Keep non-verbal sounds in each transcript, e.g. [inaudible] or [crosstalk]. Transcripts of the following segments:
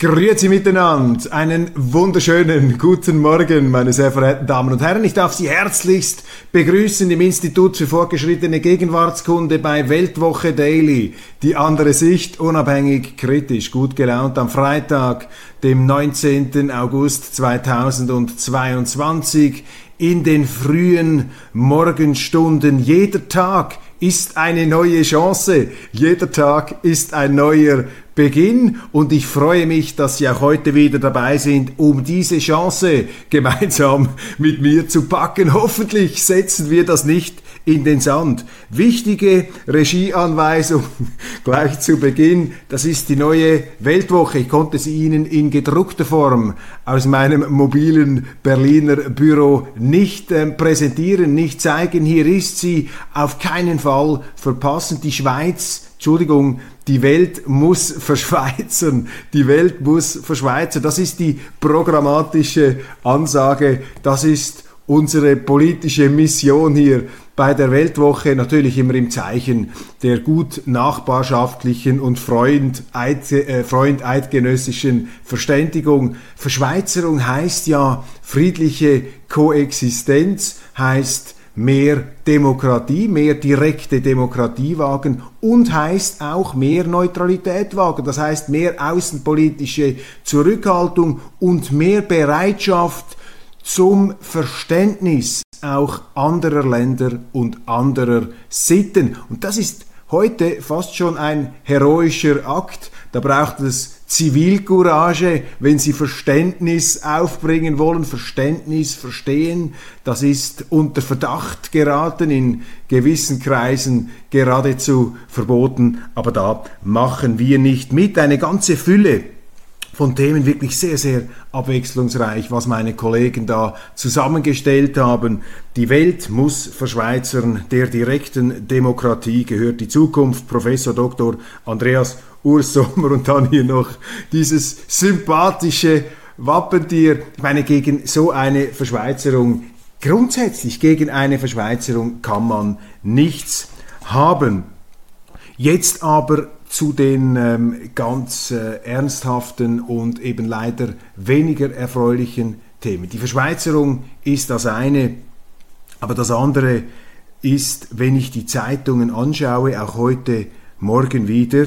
Grüezi miteinander, einen wunderschönen guten Morgen, meine sehr verehrten Damen und Herren. Ich darf Sie herzlichst begrüßen im Institut für fortgeschrittene Gegenwartskunde bei Weltwoche Daily. Die andere Sicht, unabhängig, kritisch, gut gelaunt am Freitag, dem 19. August 2022 in den frühen Morgenstunden. Jeder Tag ist eine neue Chance. Jeder Tag ist ein neuer Beginn und ich freue mich, dass Sie auch heute wieder dabei sind, um diese Chance gemeinsam mit mir zu packen. Hoffentlich setzen wir das nicht in den Sand. Wichtige Regieanweisung [laughs] gleich zu Beginn. Das ist die neue Weltwoche. Ich konnte sie Ihnen in gedruckter Form aus meinem mobilen Berliner Büro nicht äh, präsentieren, nicht zeigen. Hier ist sie. Auf keinen Fall verpassen. Die Schweiz Entschuldigung, die Welt muss [laughs] verschweizern, die Welt muss verschweizern. Das ist die programmatische Ansage, das ist unsere politische Mission hier bei der Weltwoche, natürlich immer im Zeichen der gut nachbarschaftlichen und Freund, Eid, äh, Freund eidgenössischen Verständigung. Verschweizerung heißt ja friedliche Koexistenz, heißt mehr Demokratie, mehr direkte Demokratie wagen und heißt auch mehr Neutralität wagen. Das heißt mehr außenpolitische Zurückhaltung und mehr Bereitschaft zum Verständnis auch anderer Länder und anderer Sitten. Und das ist heute fast schon ein heroischer Akt. Da braucht es Zivilcourage, wenn sie Verständnis aufbringen wollen, Verständnis verstehen, das ist unter Verdacht geraten, in gewissen Kreisen geradezu verboten, aber da machen wir nicht mit. Eine ganze Fülle von Themen wirklich sehr, sehr abwechslungsreich, was meine Kollegen da zusammengestellt haben. Die Welt muss verschweizern, der direkten Demokratie gehört die Zukunft. Professor Dr. Andreas Ursommer und dann hier noch dieses sympathische Wappentier. Ich meine, gegen so eine Verschweizerung, grundsätzlich gegen eine Verschweizerung kann man nichts haben. Jetzt aber zu den ähm, ganz äh, ernsthaften und eben leider weniger erfreulichen Themen. Die Verschweizerung ist das eine, aber das andere ist, wenn ich die Zeitungen anschaue, auch heute Morgen wieder,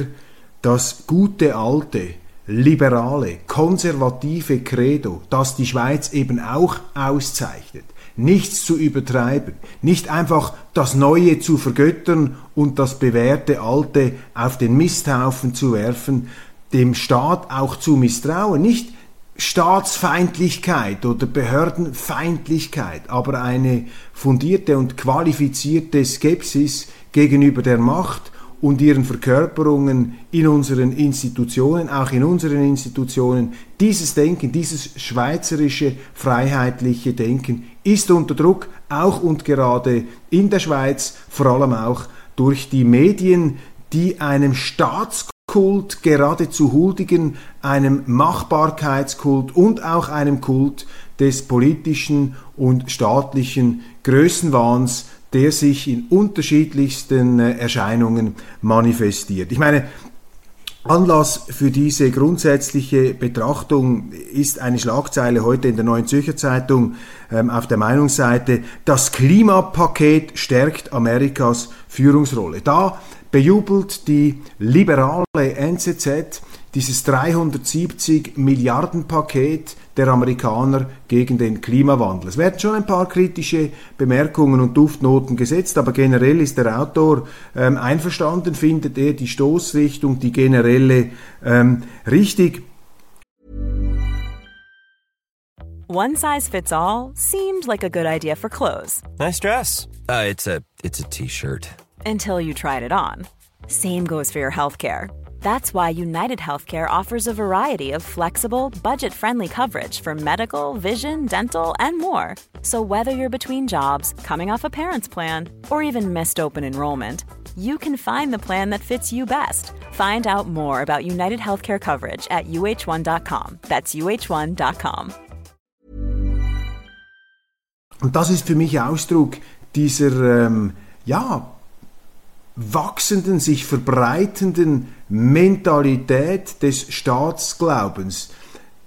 das gute alte, liberale, konservative Credo, das die Schweiz eben auch auszeichnet, nichts zu übertreiben, nicht einfach das Neue zu vergöttern und das bewährte Alte auf den Misthaufen zu werfen, dem Staat auch zu misstrauen, nicht Staatsfeindlichkeit oder Behördenfeindlichkeit, aber eine fundierte und qualifizierte Skepsis gegenüber der Macht und ihren Verkörperungen in unseren Institutionen, auch in unseren Institutionen, dieses Denken, dieses schweizerische, freiheitliche Denken ist unter Druck, auch und gerade in der Schweiz, vor allem auch durch die Medien, die einem Staatskult geradezu huldigen, einem Machbarkeitskult und auch einem Kult des politischen und staatlichen Größenwahns, der sich in unterschiedlichsten äh, Erscheinungen manifestiert. Ich meine, Anlass für diese grundsätzliche Betrachtung ist eine Schlagzeile heute in der Neuen Zürcher Zeitung ähm, auf der Meinungsseite, das Klimapaket stärkt Amerikas Führungsrolle. Da bejubelt die liberale NZZ dieses 370 Milliarden Paket der Amerikaner gegen den Klimawandel. Es werden schon ein paar kritische Bemerkungen und Duftnoten gesetzt, aber generell ist der Autor ähm, einverstanden, findet er die Stoßrichtung, die generelle ähm, richtig. One size fits all seemed like a good idea for clothes. Nice dress. Uh, it's a it's a t-shirt. Until you tried it on. Same goes for your healthcare. That's why United Healthcare offers a variety of flexible, budget friendly coverage for medical, vision, dental, and more. So, whether you're between jobs, coming off a parent's plan, or even missed open enrollment, you can find the plan that fits you best. Find out more about United Healthcare coverage at uh1.com. That's uh1.com. Und das ist für mich Ausdruck dieser, ähm, ja, wachsenden, sich verbreitenden Mentalität des Staatsglaubens.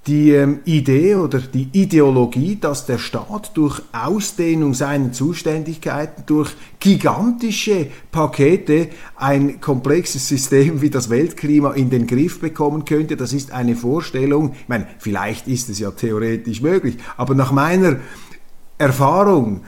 Die ähm, Idee oder die Ideologie, dass der Staat durch Ausdehnung seiner Zuständigkeiten, durch gigantische Pakete ein komplexes System wie das Weltklima in den Griff bekommen könnte, das ist eine Vorstellung, ich meine, vielleicht ist es ja theoretisch möglich, aber nach meiner Erfahrung,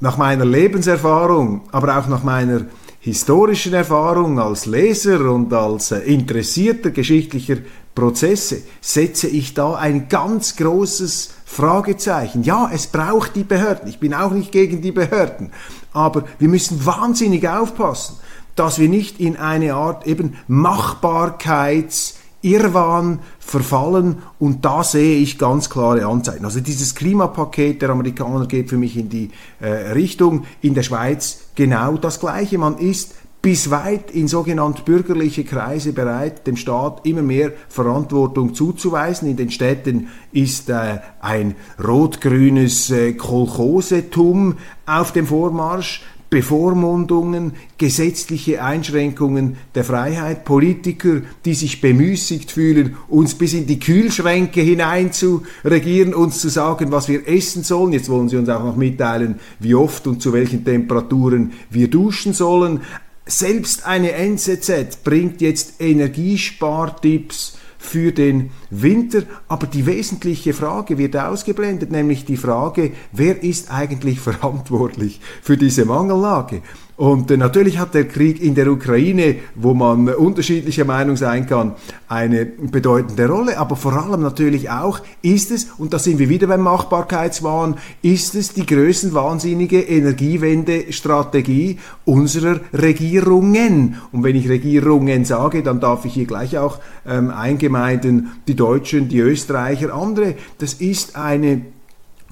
nach meiner Lebenserfahrung, aber auch nach meiner historischen Erfahrung als Leser und als äh, interessierter geschichtlicher Prozesse setze ich da ein ganz großes Fragezeichen. Ja, es braucht die Behörden. Ich bin auch nicht gegen die Behörden. Aber wir müssen wahnsinnig aufpassen, dass wir nicht in eine Art eben Machbarkeits- Irrwahn verfallen und da sehe ich ganz klare Anzeichen. Also dieses Klimapaket der Amerikaner geht für mich in die äh, Richtung, in der Schweiz genau das Gleiche. Man ist bis weit in sogenannt bürgerliche Kreise bereit, dem Staat immer mehr Verantwortung zuzuweisen. In den Städten ist äh, ein rot-grünes äh, Kolchosetum auf dem Vormarsch. Bevormundungen, gesetzliche Einschränkungen der Freiheit, Politiker, die sich bemüßigt fühlen, uns bis in die Kühlschränke hinein zu regieren, uns zu sagen, was wir essen sollen. Jetzt wollen sie uns auch noch mitteilen, wie oft und zu welchen Temperaturen wir duschen sollen. Selbst eine NZZ bringt jetzt Energiespartipps für den Winter. Aber die wesentliche Frage wird ausgeblendet, nämlich die Frage, wer ist eigentlich verantwortlich für diese Mangellage? Und äh, natürlich hat der Krieg in der Ukraine, wo man unterschiedlicher Meinung sein kann, eine bedeutende Rolle. Aber vor allem natürlich auch ist es, und da sind wir wieder beim Machbarkeitswahn, ist es die größenwahnsinnige Energiewende-Strategie unserer Regierungen. Und wenn ich Regierungen sage, dann darf ich hier gleich auch ähm, eingemeiden die Deutschen, die Österreicher, andere. Das ist eine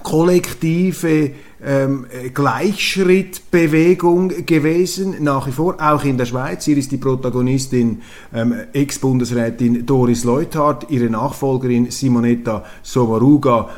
kollektive ähm, Gleichschrittbewegung gewesen, nach wie vor, auch in der Schweiz. Hier ist die Protagonistin ähm, Ex-Bundesrätin Doris Leuthard, ihre Nachfolgerin Simonetta Sommaruga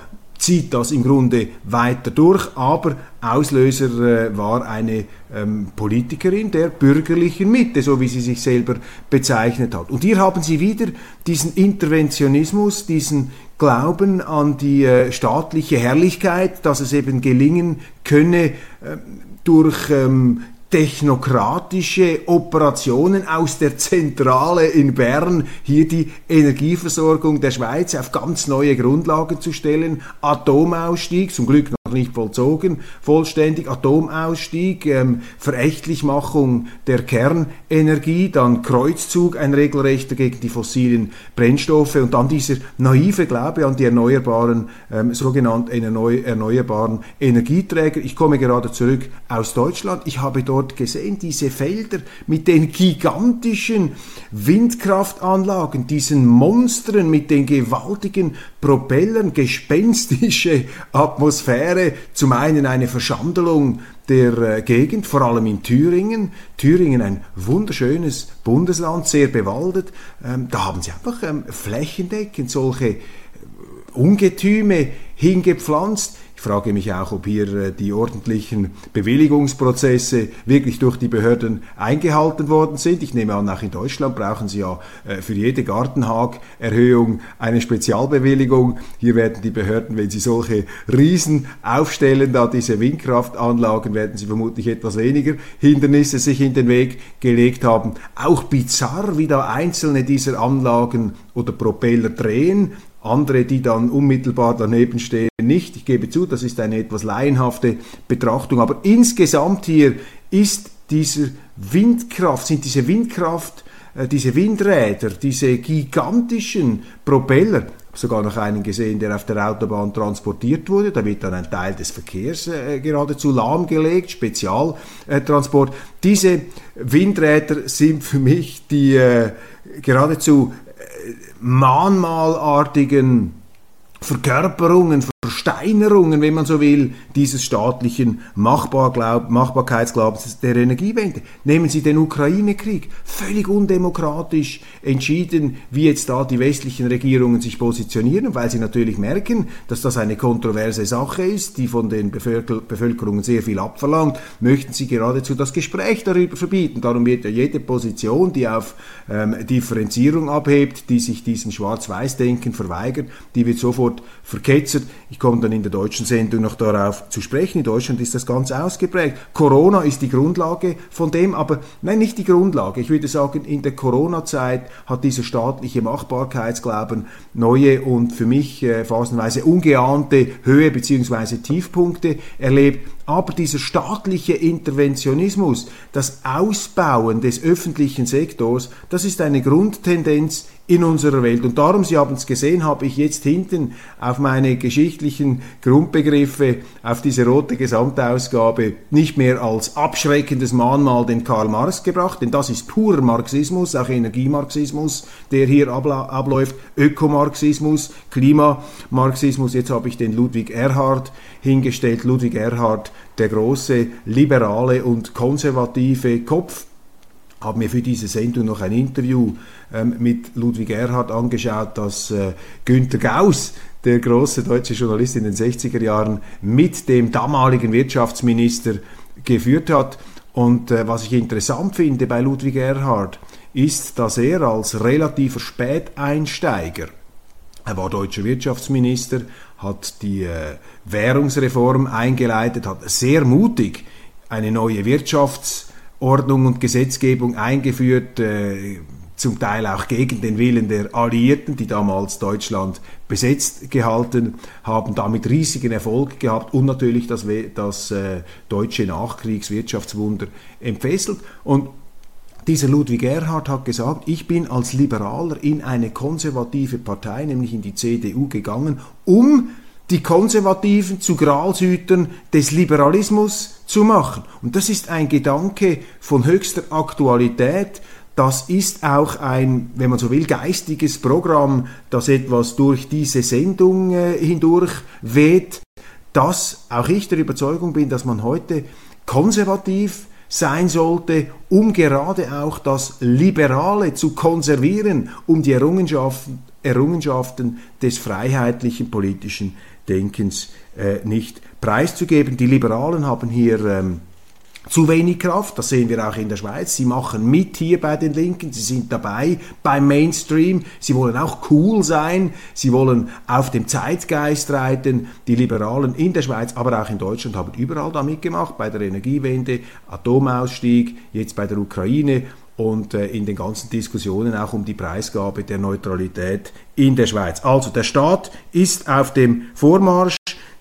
zieht das im Grunde weiter durch, aber Auslöser äh, war eine ähm, Politikerin der bürgerlichen Mitte, so wie sie sich selber bezeichnet hat. Und hier haben Sie wieder diesen Interventionismus, diesen Glauben an die äh, staatliche Herrlichkeit, dass es eben gelingen könne, äh, durch ähm, technokratische Operationen aus der Zentrale in Bern hier die Energieversorgung der Schweiz auf ganz neue Grundlagen zu stellen. Atomausstieg, zum Glück nicht vollzogen, vollständig Atomausstieg, ähm, Verächtlichmachung der Kernenergie, dann Kreuzzug, ein regelrechter gegen die fossilen Brennstoffe und dann dieser naive Glaube an die erneuerbaren, ähm, sogenannten erneuerbaren Energieträger. Ich komme gerade zurück aus Deutschland. Ich habe dort dort gesehen, diese Felder mit den gigantischen Windkraftanlagen, diesen Monstern mit den gewaltigen Propellern, gespenstische Atmosphäre, zum einen eine Verschandelung der äh, Gegend, vor allem in Thüringen. Thüringen ein wunderschönes Bundesland, sehr bewaldet. Ähm, da haben sie einfach ähm, flächendeckend solche äh, Ungetüme hingepflanzt frage mich auch, ob hier äh, die ordentlichen Bewilligungsprozesse wirklich durch die Behörden eingehalten worden sind. Ich nehme an, auch in Deutschland brauchen Sie ja äh, für jede Gartenhagerhöhung eine Spezialbewilligung. Hier werden die Behörden, wenn sie solche Riesen aufstellen, da diese Windkraftanlagen, werden sie vermutlich etwas weniger Hindernisse sich in den Weg gelegt haben. Auch bizarr, wie da einzelne dieser Anlagen oder Propeller drehen andere, die dann unmittelbar daneben stehen, nicht. Ich gebe zu, das ist eine etwas laienhafte Betrachtung, aber insgesamt hier ist dieser Windkraft, sind diese Windkraft, äh, diese Windräder, diese gigantischen Propeller, sogar noch einen gesehen, der auf der Autobahn transportiert wurde. Da wird dann ein Teil des Verkehrs äh, geradezu lahmgelegt, Spezialtransport. Diese Windräder sind für mich die äh, geradezu mahnmalartigen Verkörperungen, Versteinerungen, wenn man so will, dieses staatlichen Machbarkeitsglaubens der Energiewende. Nehmen Sie den Ukraine-Krieg, völlig undemokratisch entschieden, wie jetzt da die westlichen Regierungen sich positionieren, weil sie natürlich merken, dass das eine kontroverse Sache ist, die von den Bevölkerungen sehr viel abverlangt, möchten sie geradezu das Gespräch darüber verbieten. Darum wird ja jede Position, die auf ähm, Differenzierung abhebt, die sich diesem Schwarz-Weiß-Denken verweigert, die wird sofort verketzert. Ich komme dann in der deutschen Sendung noch darauf zu sprechen. In Deutschland ist das ganz ausgeprägt. Corona ist die Grundlage von dem, aber nein, nicht die Grundlage. Ich würde sagen, in der Corona-Zeit hat dieser staatliche Machbarkeitsglauben neue und für mich äh, phasenweise ungeahnte Höhe bzw. Tiefpunkte erlebt. Aber dieser staatliche Interventionismus, das Ausbauen des öffentlichen Sektors, das ist eine Grundtendenz in unserer Welt. Und darum, Sie haben es gesehen, habe ich jetzt hinten auf meine geschichtlichen Grundbegriffe, auf diese rote Gesamtausgabe nicht mehr als abschreckendes Mahnmal den Karl Marx gebracht, denn das ist purer Marxismus, auch Energiemarxismus, der hier abläuft, Ökomarxismus, Klimamarxismus. Jetzt habe ich den Ludwig Erhard hingestellt. Ludwig Erhard, der große liberale und konservative Kopf habe mir für diese Sendung noch ein Interview ähm, mit Ludwig Erhard angeschaut, das äh, Günter Gauss, der große deutsche Journalist in den 60er Jahren, mit dem damaligen Wirtschaftsminister geführt hat. Und äh, was ich interessant finde bei Ludwig Erhard, ist, dass er als relativer Späteinsteiger, er war deutscher Wirtschaftsminister, hat die äh, Währungsreform eingeleitet, hat sehr mutig eine neue Wirtschafts- Ordnung und Gesetzgebung eingeführt, äh, zum Teil auch gegen den Willen der Alliierten, die damals Deutschland besetzt gehalten haben, damit riesigen Erfolg gehabt und natürlich das, das äh, deutsche Nachkriegswirtschaftswunder entfesselt. Und dieser Ludwig Erhard hat gesagt, ich bin als Liberaler in eine konservative Partei, nämlich in die CDU gegangen, um die Konservativen zu Gralshütern des Liberalismus zu machen. Und das ist ein Gedanke von höchster Aktualität. Das ist auch ein, wenn man so will, geistiges Programm, das etwas durch diese Sendung äh, hindurch weht, dass auch ich der Überzeugung bin, dass man heute konservativ sein sollte, um gerade auch das Liberale zu konservieren, um die Errungenschaften, Errungenschaften des freiheitlichen politischen Denkens äh, nicht preiszugeben. Die Liberalen haben hier ähm, zu wenig Kraft, das sehen wir auch in der Schweiz. Sie machen mit hier bei den Linken, sie sind dabei beim Mainstream, sie wollen auch cool sein, sie wollen auf dem Zeitgeist reiten. Die Liberalen in der Schweiz, aber auch in Deutschland haben überall da mitgemacht, bei der Energiewende, Atomausstieg, jetzt bei der Ukraine und äh, in den ganzen Diskussionen auch um die Preisgabe der Neutralität in der Schweiz. Also der Staat ist auf dem Vormarsch.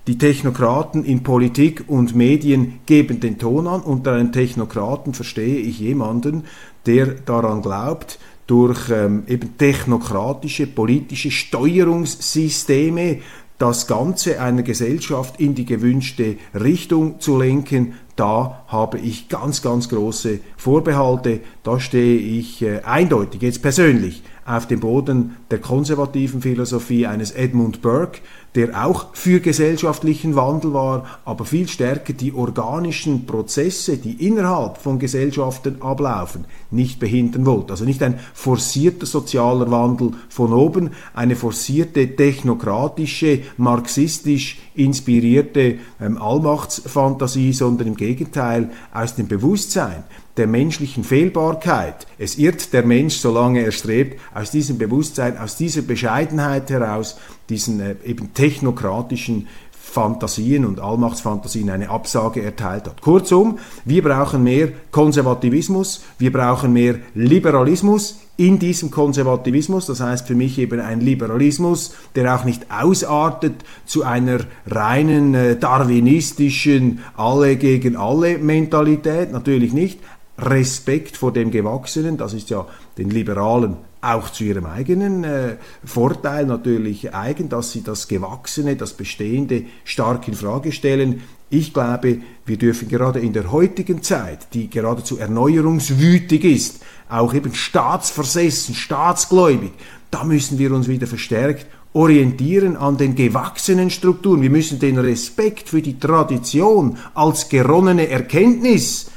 Die Technokraten in Politik und Medien geben den Ton an. Unter einem Technokraten verstehe ich jemanden, der daran glaubt, durch ähm, eben technokratische politische Steuerungssysteme das Ganze einer Gesellschaft in die gewünschte Richtung zu lenken, da habe ich ganz, ganz große Vorbehalte. Da stehe ich äh, eindeutig, jetzt persönlich, auf dem Boden der konservativen Philosophie eines Edmund Burke, der auch für gesellschaftlichen Wandel war, aber viel stärker die organischen Prozesse, die innerhalb von Gesellschaften ablaufen, nicht behindern wollte. Also nicht ein forcierter sozialer Wandel von oben, eine forcierte technokratische, marxistisch inspirierte ähm, Allmachtsfantasie, sondern im Gegenteil aus dem Bewusstsein der menschlichen Fehlbarkeit. Es irrt der Mensch, solange er strebt, aus diesem Bewusstsein, aus dieser Bescheidenheit heraus, diesen äh, eben technokratischen Fantasien und Allmachtsfantasien eine Absage erteilt hat. Kurzum, wir brauchen mehr Konservativismus, wir brauchen mehr Liberalismus in diesem Konservativismus, das heißt für mich eben ein Liberalismus, der auch nicht ausartet zu einer reinen äh, darwinistischen alle gegen alle Mentalität, natürlich nicht, Respekt vor dem Gewachsenen, das ist ja den Liberalen auch zu ihrem eigenen äh, Vorteil natürlich eigen, dass sie das Gewachsene, das Bestehende stark in Frage stellen. Ich glaube, wir dürfen gerade in der heutigen Zeit, die geradezu erneuerungswütig ist, auch eben staatsversessen, staatsgläubig, da müssen wir uns wieder verstärkt orientieren an den gewachsenen Strukturen. Wir müssen den Respekt für die Tradition als geronnene Erkenntnis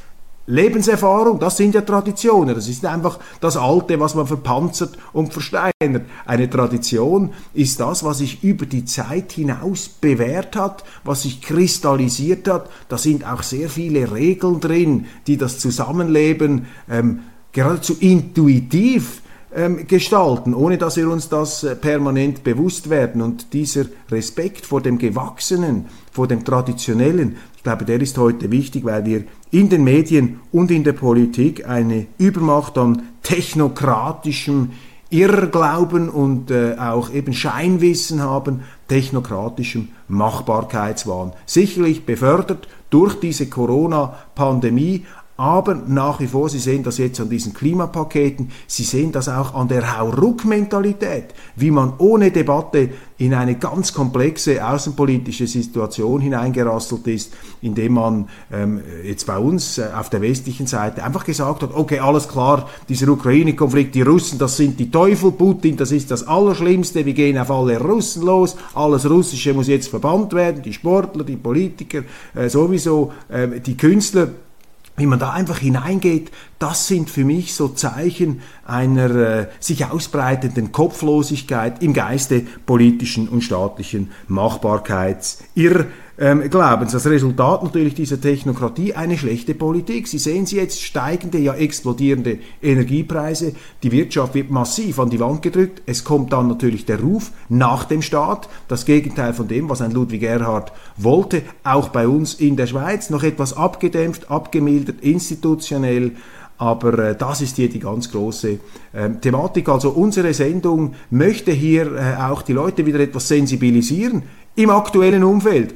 Lebenserfahrung, das sind ja Traditionen. Das ist einfach das Alte, was man verpanzert und versteinert. Eine Tradition ist das, was sich über die Zeit hinaus bewährt hat, was sich kristallisiert hat. Da sind auch sehr viele Regeln drin, die das Zusammenleben ähm, geradezu intuitiv ähm, gestalten, ohne dass wir uns das äh, permanent bewusst werden. Und dieser Respekt vor dem Gewachsenen, vor dem Traditionellen, ich glaube, der ist heute wichtig, weil wir in den Medien und in der Politik eine Übermacht an technokratischem Irrglauben und äh, auch eben Scheinwissen haben, technokratischem Machbarkeitswahn. Sicherlich befördert durch diese Corona-Pandemie, aber nach wie vor, Sie sehen das jetzt an diesen Klimapaketen, Sie sehen das auch an der Hauruck-Mentalität, wie man ohne Debatte in eine ganz komplexe außenpolitische Situation hineingerasselt ist, indem man ähm, jetzt bei uns äh, auf der westlichen Seite einfach gesagt hat, okay, alles klar, dieser Ukraine-Konflikt, die Russen, das sind die Teufel, Putin, das ist das Allerschlimmste, wir gehen auf alle Russen los, alles Russische muss jetzt verbannt werden, die Sportler, die Politiker, äh, sowieso, äh, die Künstler, wie man da einfach hineingeht, das sind für mich so Zeichen einer äh, sich ausbreitenden Kopflosigkeit im Geiste politischen und staatlichen Machbarkeitsirr ähm, Glaubens. Das Resultat natürlich dieser Technokratie eine schlechte Politik. Sie sehen sie jetzt steigende, ja explodierende Energiepreise. Die Wirtschaft wird massiv an die Wand gedrückt. Es kommt dann natürlich der Ruf nach dem Staat, das Gegenteil von dem, was ein Ludwig Erhard wollte, auch bei uns in der Schweiz, noch etwas abgedämpft, abgemildert, institutionell. Aber äh, das ist hier die ganz große äh, Thematik. Also unsere Sendung möchte hier äh, auch die Leute wieder etwas sensibilisieren im aktuellen Umfeld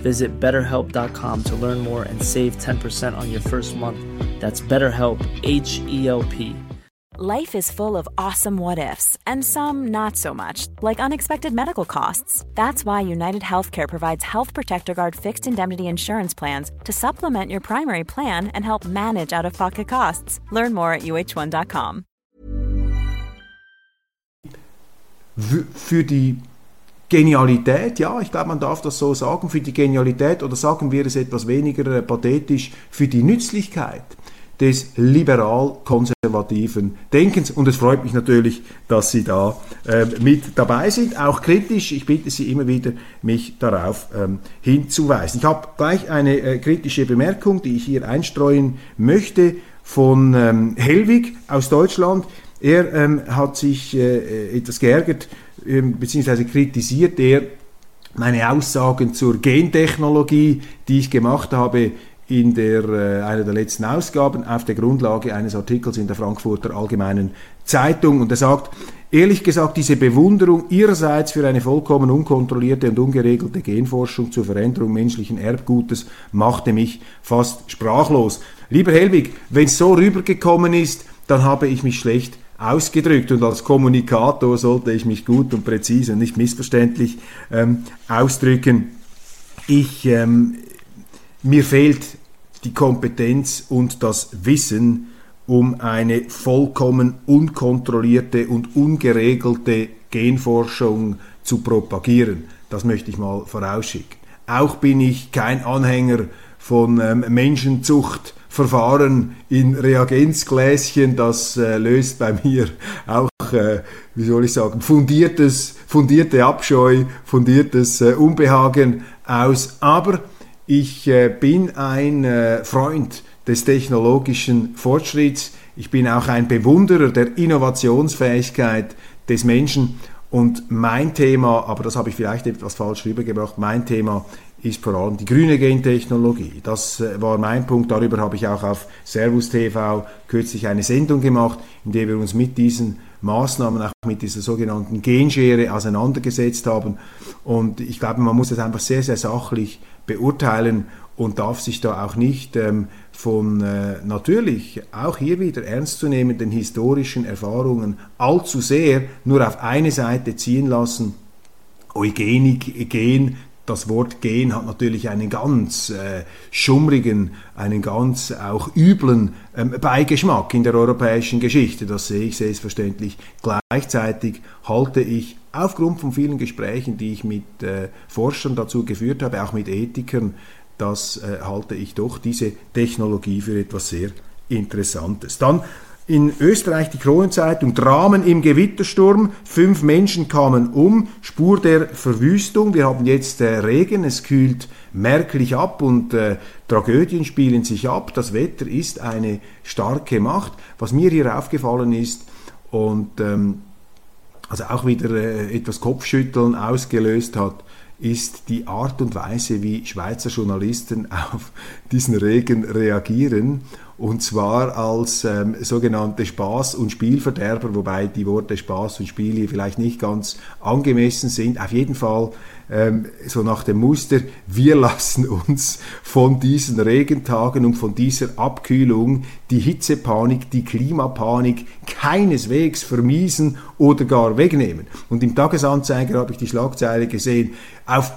Visit betterhelp.com to learn more and save 10% on your first month. That's BetterHelp, H E L P. Life is full of awesome what ifs, and some not so much, like unexpected medical costs. That's why United Healthcare provides Health Protector Guard fixed indemnity insurance plans to supplement your primary plan and help manage out of pocket costs. Learn more at uh1.com. Für die Genialität, ja, ich glaube, man darf das so sagen, für die Genialität oder sagen wir es etwas weniger äh, pathetisch, für die Nützlichkeit des liberal-konservativen Denkens. Und es freut mich natürlich, dass Sie da äh, mit dabei sind, auch kritisch. Ich bitte Sie immer wieder, mich darauf ähm, hinzuweisen. Ich habe gleich eine äh, kritische Bemerkung, die ich hier einstreuen möchte, von ähm, Helwig aus Deutschland. Er ähm, hat sich äh, etwas geärgert beziehungsweise kritisiert er meine Aussagen zur Gentechnologie, die ich gemacht habe in der, äh, einer der letzten Ausgaben auf der Grundlage eines Artikels in der Frankfurter Allgemeinen Zeitung. Und er sagt, ehrlich gesagt, diese Bewunderung ihrerseits für eine vollkommen unkontrollierte und ungeregelte Genforschung zur Veränderung menschlichen Erbgutes machte mich fast sprachlos. Lieber Helwig, wenn es so rübergekommen ist, dann habe ich mich schlecht ausgedrückt und als Kommunikator sollte ich mich gut und präzise und nicht missverständlich ähm, ausdrücken. Ich, ähm, mir fehlt die Kompetenz und das Wissen, um eine vollkommen unkontrollierte und ungeregelte Genforschung zu propagieren. Das möchte ich mal vorausschicken. Auch bin ich kein Anhänger von ähm, Menschenzucht Verfahren in Reagenzgläschen, das äh, löst bei mir auch, äh, wie soll ich sagen, fundiertes, fundierte Abscheu, fundiertes äh, Unbehagen aus. Aber ich äh, bin ein äh, Freund des technologischen Fortschritts. Ich bin auch ein Bewunderer der Innovationsfähigkeit des Menschen. Und mein Thema, aber das habe ich vielleicht etwas falsch rübergebracht, mein Thema ist vor allem die grüne Gentechnologie. Das äh, war mein Punkt. Darüber habe ich auch auf Servus TV kürzlich eine Sendung gemacht, in der wir uns mit diesen Maßnahmen auch mit dieser sogenannten Genschere auseinandergesetzt haben. Und ich glaube, man muss das einfach sehr, sehr sachlich beurteilen und darf sich da auch nicht ähm, von äh, natürlich auch hier wieder ernstzunehmenden historischen Erfahrungen allzu sehr nur auf eine Seite ziehen lassen. Eugenik, Gen, das Wort Gen hat natürlich einen ganz äh, schummrigen, einen ganz auch üblen ähm, Beigeschmack in der europäischen Geschichte. Das sehe ich selbstverständlich. Gleichzeitig halte ich aufgrund von vielen Gesprächen, die ich mit äh, Forschern dazu geführt habe, auch mit Ethikern, das äh, halte ich doch diese Technologie für etwas sehr Interessantes. Dann in Österreich die Kronenzeitung Dramen im Gewittersturm. Fünf Menschen kamen um. Spur der Verwüstung. Wir haben jetzt äh, Regen. Es kühlt merklich ab und äh, Tragödien spielen sich ab. Das Wetter ist eine starke Macht. Was mir hier aufgefallen ist und ähm, also auch wieder äh, etwas Kopfschütteln ausgelöst hat, ist die Art und Weise, wie Schweizer Journalisten [laughs] auf diesen Regen reagieren. Und zwar als ähm, sogenannte Spaß- und Spielverderber, wobei die Worte Spaß und Spiel hier vielleicht nicht ganz angemessen sind. Auf jeden Fall ähm, so nach dem Muster, wir [laughs] lassen uns von diesen Regentagen und von dieser Abkühlung die Hitzepanik, die Klimapanik keineswegs vermiesen oder gar wegnehmen. Und im Tagesanzeiger habe ich die Schlagzeile gesehen, auf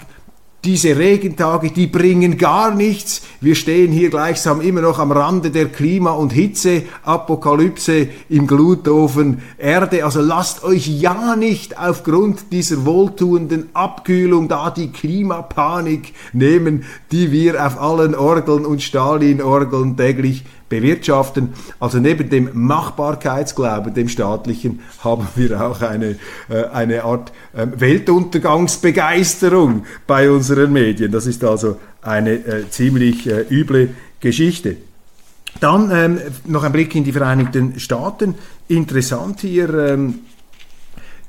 diese Regentage, die bringen gar nichts. Wir stehen hier gleichsam immer noch am Rande der Klima- und Hitzeapokalypse im Glutofen Erde. Also lasst euch ja nicht aufgrund dieser wohltuenden Abkühlung da die Klimapanik nehmen, die wir auf allen Orgeln und Stalin-Orgeln täglich bewirtschaften. Also neben dem Machbarkeitsglauben, dem staatlichen, [laughs] haben wir auch eine, äh, eine Art äh, Weltuntergangsbegeisterung bei unseren Medien. Das ist also eine äh, ziemlich äh, üble Geschichte. Dann ähm, noch ein Blick in die Vereinigten Staaten. Interessant hier. Ähm,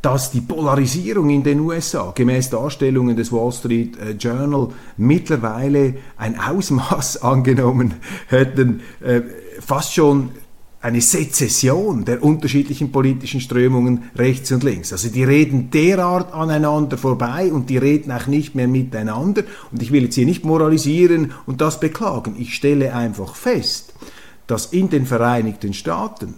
dass die Polarisierung in den USA gemäß Darstellungen des Wall Street äh, Journal mittlerweile ein Ausmaß [laughs] angenommen hätten, äh, fast schon eine Sezession der unterschiedlichen politischen Strömungen rechts und links. Also die reden derart aneinander vorbei und die reden auch nicht mehr miteinander. Und ich will jetzt hier nicht moralisieren und das beklagen. Ich stelle einfach fest, dass in den Vereinigten Staaten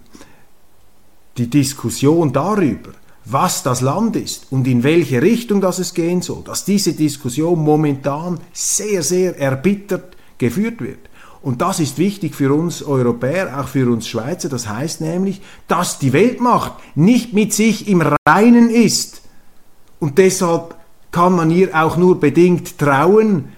die Diskussion darüber, was das Land ist und in welche Richtung das es gehen soll, dass diese Diskussion momentan sehr, sehr erbittert geführt wird. Und das ist wichtig für uns Europäer, auch für uns Schweizer. Das heißt nämlich, dass die Weltmacht nicht mit sich im Reinen ist. Und deshalb kann man ihr auch nur bedingt trauen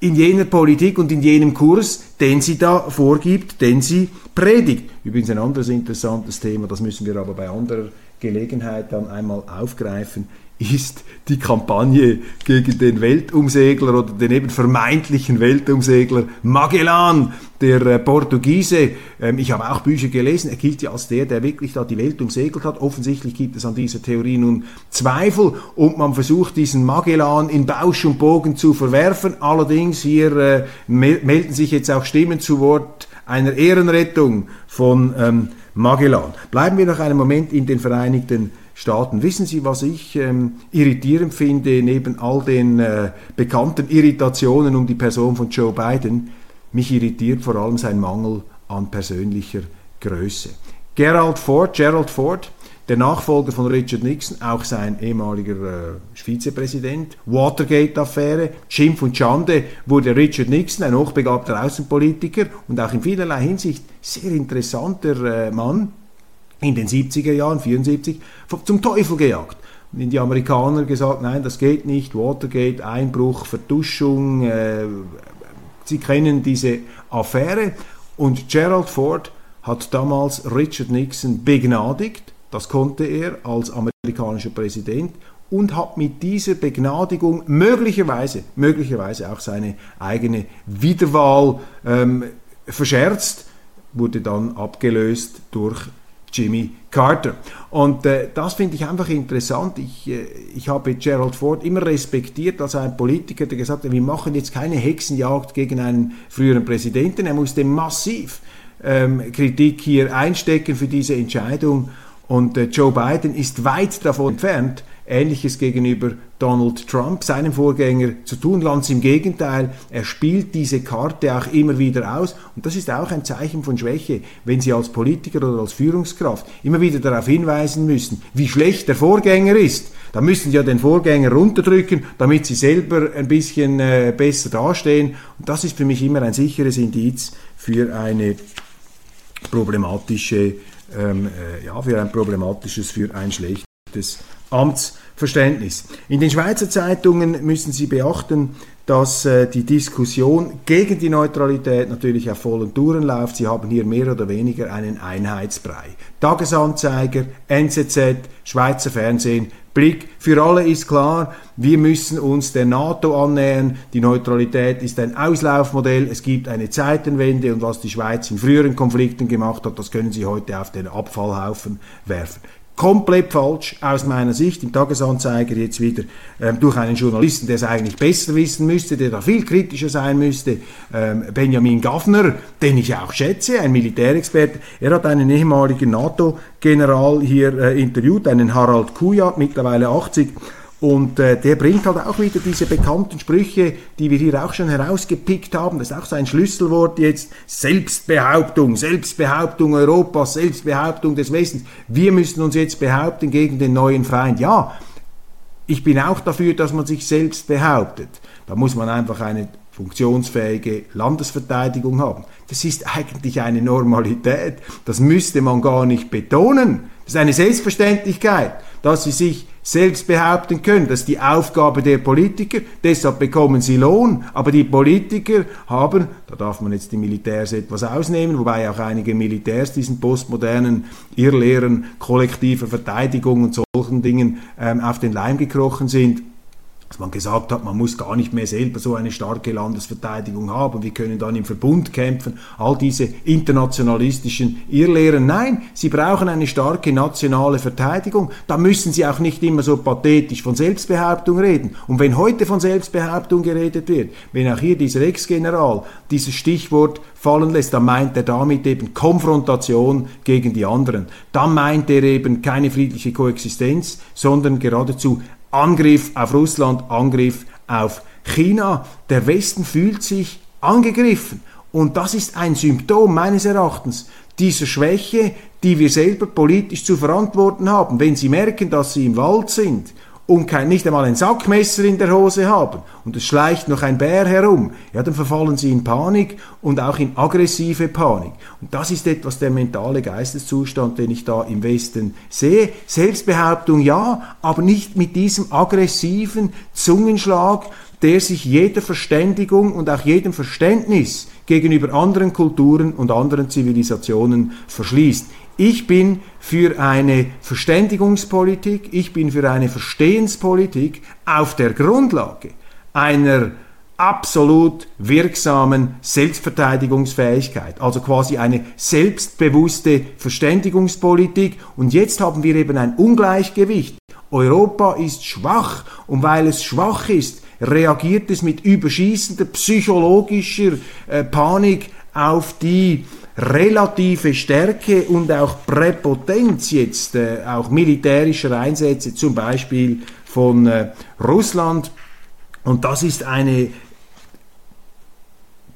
in jener Politik und in jenem Kurs, den sie da vorgibt, den sie predigt. Übrigens ein anderes interessantes Thema, das müssen wir aber bei anderer Gelegenheit dann einmal aufgreifen, ist die Kampagne gegen den Weltumsegler oder den eben vermeintlichen Weltumsegler Magellan, der äh, Portugiese. Ähm, ich habe auch Bücher gelesen, er gilt ja als der, der wirklich da die Welt umsegelt hat. Offensichtlich gibt es an dieser Theorie nun Zweifel und man versucht diesen Magellan in Bausch und Bogen zu verwerfen. Allerdings hier äh, melden sich jetzt auch Stimmen zu Wort einer Ehrenrettung von ähm, Magellan. Bleiben wir noch einen Moment in den Vereinigten Staaten. Wissen Sie, was ich ähm, irritierend finde, neben all den äh, bekannten Irritationen um die Person von Joe Biden? Mich irritiert vor allem sein Mangel an persönlicher Größe. Gerald Ford, Gerald Ford, der Nachfolger von Richard Nixon, auch sein ehemaliger äh, Vizepräsident, Watergate-Affäre, Schimpf und Schande wurde Richard Nixon, ein hochbegabter Außenpolitiker und auch in vielerlei Hinsicht sehr interessanter äh, Mann, in den 70er Jahren, 74, zum Teufel gejagt. Und die Amerikaner gesagt, nein, das geht nicht, Watergate, Einbruch, Vertuschung, äh, sie kennen diese Affäre. Und Gerald Ford hat damals Richard Nixon begnadigt das konnte er als amerikanischer Präsident und hat mit dieser Begnadigung möglicherweise, möglicherweise auch seine eigene Wiederwahl ähm, verscherzt, wurde dann abgelöst durch Jimmy Carter. Und äh, das finde ich einfach interessant. Ich, äh, ich habe Gerald Ford immer respektiert als ein Politiker, der gesagt hat, wir machen jetzt keine Hexenjagd gegen einen früheren Präsidenten. Er musste massiv ähm, Kritik hier einstecken für diese Entscheidung Und äh, Joe Biden ist weit davon entfernt, Ähnliches gegenüber Donald Trump, seinem Vorgänger, zu tun. Ganz im Gegenteil, er spielt diese Karte auch immer wieder aus. Und das ist auch ein Zeichen von Schwäche, wenn Sie als Politiker oder als Führungskraft immer wieder darauf hinweisen müssen, wie schlecht der Vorgänger ist. Da müssen Sie ja den Vorgänger runterdrücken, damit Sie selber ein bisschen äh, besser dastehen. Und das ist für mich immer ein sicheres Indiz für eine problematische, ähm, äh, ja, für ein problematisches, für ein schlechtes Amtsverständnis. In den Schweizer Zeitungen müssen Sie beachten, dass äh, die Diskussion gegen die Neutralität natürlich auf vollen Touren läuft. Sie haben hier mehr oder weniger einen Einheitsbrei. Tagesanzeiger, NZZ, Schweizer Fernsehen, Blick. Für alle ist klar, wir müssen uns der NATO annähern. Die Neutralität ist ein Auslaufmodell. Es gibt eine Zeitenwende und was die Schweiz in früheren Konflikten gemacht hat, das können Sie heute auf den Abfallhaufen werfen komplett falsch aus meiner Sicht im Tagesanzeiger jetzt wieder ähm, durch einen Journalisten, der es eigentlich besser wissen müsste, der da viel kritischer sein müsste, ähm, Benjamin Gaffner, den ich auch schätze, ein Militärexperte. Er hat einen ehemaligen NATO-General hier äh, interviewt, einen Harald Kujat, mittlerweile 80 und äh, der bringt halt auch wieder diese bekannten Sprüche, die wir hier auch schon herausgepickt haben. Das ist auch so ein Schlüsselwort jetzt. Selbstbehauptung, Selbstbehauptung Europas, Selbstbehauptung des Westens. Wir müssen uns jetzt behaupten gegen den neuen Feind. Ja, ich bin auch dafür, dass man sich selbst behauptet. Da muss man einfach eine funktionsfähige Landesverteidigung haben. Das ist eigentlich eine Normalität. Das müsste man gar nicht betonen. Das ist eine Selbstverständlichkeit, dass sie sich selbst behaupten können. Das ist die Aufgabe der Politiker, deshalb bekommen sie Lohn. Aber die Politiker haben, da darf man jetzt die Militärs etwas ausnehmen, wobei auch einige Militärs diesen postmodernen Irrlehren kollektiver Verteidigung und solchen Dingen ähm, auf den Leim gekrochen sind dass man gesagt hat, man muss gar nicht mehr selber so eine starke Landesverteidigung haben, wir können dann im Verbund kämpfen, all diese internationalistischen Irrlehren. Nein, sie brauchen eine starke nationale Verteidigung. Da müssen sie auch nicht immer so pathetisch von Selbstbehauptung reden. Und wenn heute von Selbstbehauptung geredet wird, wenn auch hier dieser Ex-General dieses Stichwort fallen lässt, dann meint er damit eben Konfrontation gegen die anderen. Dann meint er eben keine friedliche Koexistenz, sondern geradezu Angriff auf Russland, Angriff auf China. Der Westen fühlt sich angegriffen. Und das ist ein Symptom meines Erachtens dieser Schwäche, die wir selber politisch zu verantworten haben. Wenn Sie merken, dass Sie im Wald sind und kein, nicht einmal ein Sackmesser in der Hose haben und es schleicht noch ein Bär herum, ja, dann verfallen sie in Panik und auch in aggressive Panik. Und das ist etwas der mentale Geisteszustand, den ich da im Westen sehe. Selbstbehauptung ja, aber nicht mit diesem aggressiven Zungenschlag, der sich jeder Verständigung und auch jedem Verständnis gegenüber anderen Kulturen und anderen Zivilisationen verschließt. Ich bin für eine Verständigungspolitik, ich bin für eine Verstehenspolitik auf der Grundlage einer absolut wirksamen Selbstverteidigungsfähigkeit, also quasi eine selbstbewusste Verständigungspolitik. Und jetzt haben wir eben ein Ungleichgewicht. Europa ist schwach und weil es schwach ist, reagiert es mit überschießender psychologischer äh, Panik auf die relative Stärke und auch Präpotenz jetzt äh, auch militärischer Einsätze, zum Beispiel von äh, Russland. Und das ist eine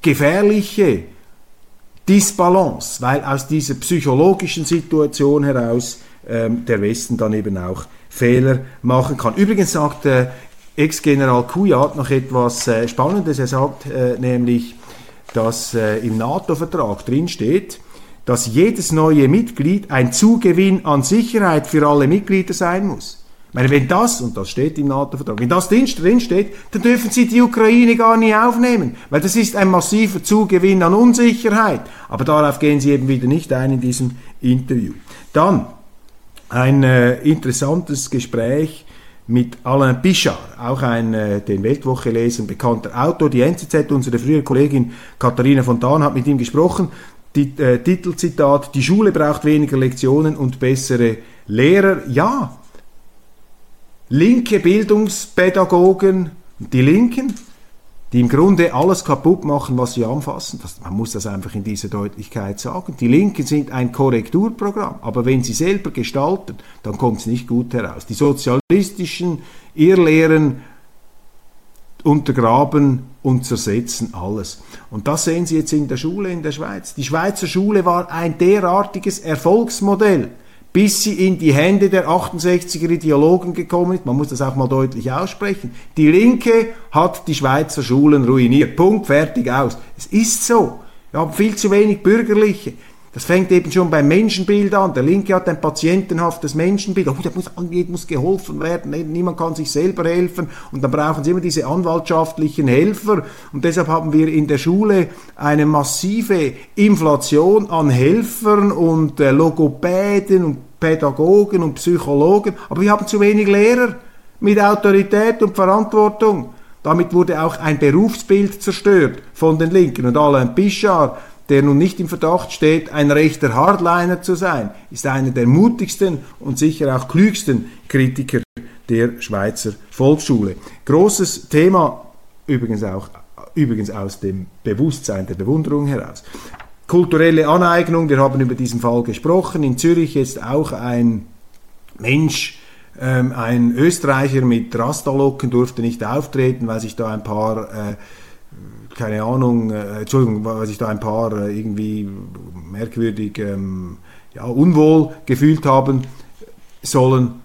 gefährliche Disbalance, weil aus dieser psychologischen Situation heraus ähm, der Westen dann eben auch Fehler machen kann. Übrigens sagt äh, Ex-General Kujat noch etwas äh, Spannendes. Er sagt äh, nämlich, dass äh, im NATO-Vertrag drinsteht, dass jedes neue Mitglied ein Zugewinn an Sicherheit für alle Mitglieder sein muss. Ich meine, wenn das, und das steht im NATO-Vertrag, wenn das drin steht, dann dürfen Sie die Ukraine gar nicht aufnehmen, weil das ist ein massiver Zugewinn an Unsicherheit. Aber darauf gehen Sie eben wieder nicht ein in diesem Interview. Dann ein äh, interessantes Gespräch mit Alain Pichard, auch ein äh, den Weltwoche lesen bekannter Autor. Die NZZ, unsere frühere Kollegin Katharina Fontan hat mit ihm gesprochen. Die, äh, Titelzitat, die Schule braucht weniger Lektionen und bessere Lehrer. Ja, linke Bildungspädagogen, die Linken, die im Grunde alles kaputt machen, was sie anfassen. Das, man muss das einfach in dieser Deutlichkeit sagen. Die Linken sind ein Korrekturprogramm, aber wenn sie selber gestalten, dann kommt es nicht gut heraus. Die sozialistischen Irrlehren untergraben und zersetzen alles. Und das sehen Sie jetzt in der Schule in der Schweiz. Die Schweizer Schule war ein derartiges Erfolgsmodell bis sie in die Hände der 68er Ideologen gekommen ist. Man muss das auch mal deutlich aussprechen. Die Linke hat die Schweizer Schulen ruiniert. Punkt, fertig, aus. Es ist so. Wir haben viel zu wenig Bürgerliche. Das fängt eben schon beim Menschenbild an. Der Linke hat ein patientenhaftes Menschenbild. Oh, da muss, muss geholfen werden. Niemand kann sich selber helfen. Und dann brauchen sie immer diese anwaltschaftlichen Helfer. Und deshalb haben wir in der Schule eine massive Inflation an Helfern und äh, Logopäden und Pädagogen und Psychologen, aber wir haben zu wenig Lehrer mit Autorität und Verantwortung. Damit wurde auch ein Berufsbild zerstört von den Linken. Und Alain Pichard, der nun nicht im Verdacht steht, ein rechter Hardliner zu sein, ist einer der mutigsten und sicher auch klügsten Kritiker der Schweizer Volksschule. Großes Thema, übrigens auch übrigens aus dem Bewusstsein der Bewunderung heraus kulturelle Aneignung, wir haben über diesen Fall gesprochen. In Zürich ist auch ein Mensch, ähm, ein Österreicher mit Rastalocken durfte nicht auftreten, weil sich da ein paar, äh, keine Ahnung, äh, Entschuldigung, weil sich da ein paar äh, irgendwie merkwürdig, ähm, ja, unwohl gefühlt haben sollen.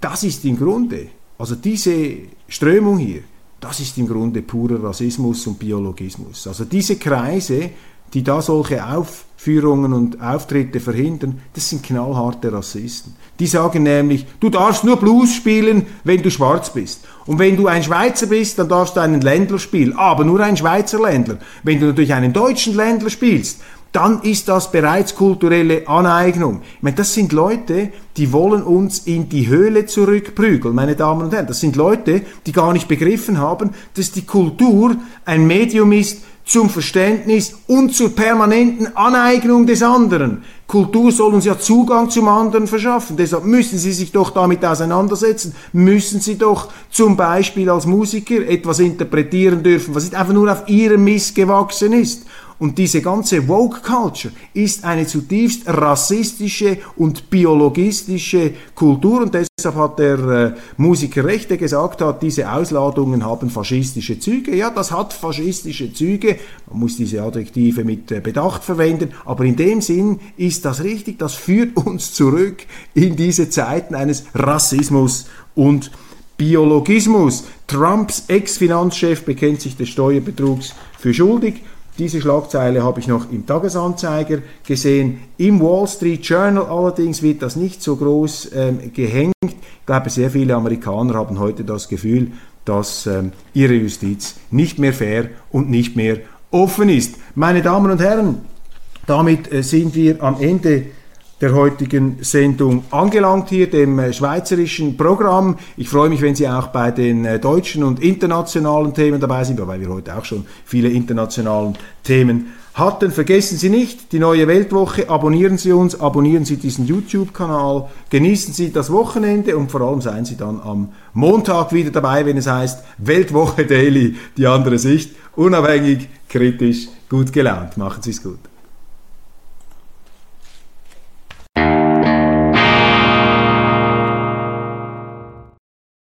Das ist im Grunde, also diese Strömung hier, das ist im Grunde purer Rassismus und Biologismus. Also diese Kreise, die da solche Aufführungen und Auftritte verhindern, das sind knallharte Rassisten. Die sagen nämlich, du darfst nur Blues spielen, wenn du schwarz bist. Und wenn du ein Schweizer bist, dann darfst du einen Ländler spielen, aber nur ein Schweizer Ländler. Wenn du natürlich einen deutschen Ländler spielst, dann ist das bereits kulturelle Aneignung. Ich meine, das sind Leute, die wollen uns in die Höhle zurückprügeln, meine Damen und Herren. Das sind Leute, die gar nicht begriffen haben, dass die Kultur ein Medium ist zum Verständnis und zur permanenten Aneignung des anderen. Kultur soll uns ja Zugang zum anderen verschaffen. Deshalb müssen Sie sich doch damit auseinandersetzen. Müssen Sie doch zum Beispiel als Musiker etwas interpretieren dürfen, was nicht einfach nur auf Ihrem Mist gewachsen ist. Und diese ganze Woke Culture ist eine zutiefst rassistische und biologistische Kultur und deshalb hat der äh, Musiker recht, der gesagt hat, diese Ausladungen haben faschistische Züge. Ja, das hat faschistische Züge. Man muss diese Adjektive mit äh, Bedacht verwenden, aber in dem Sinn ist das richtig. Das führt uns zurück in diese Zeiten eines Rassismus und Biologismus. Trumps Ex-Finanzchef bekennt sich des Steuerbetrugs für schuldig. Diese Schlagzeile habe ich noch im Tagesanzeiger gesehen. Im Wall Street Journal allerdings wird das nicht so groß ähm, gehängt. Ich glaube, sehr viele Amerikaner haben heute das Gefühl, dass ähm, ihre Justiz nicht mehr fair und nicht mehr offen ist. Meine Damen und Herren, damit äh, sind wir am Ende der heutigen Sendung angelangt hier, dem äh, schweizerischen Programm. Ich freue mich, wenn Sie auch bei den äh, deutschen und internationalen Themen dabei sind, wobei wir heute auch schon viele internationale Themen hatten. Vergessen Sie nicht die neue Weltwoche, abonnieren Sie uns, abonnieren Sie diesen YouTube-Kanal, genießen Sie das Wochenende und vor allem seien Sie dann am Montag wieder dabei, wenn es heißt Weltwoche Daily, die andere Sicht, unabhängig, kritisch, gut gelaunt. Machen Sie es gut.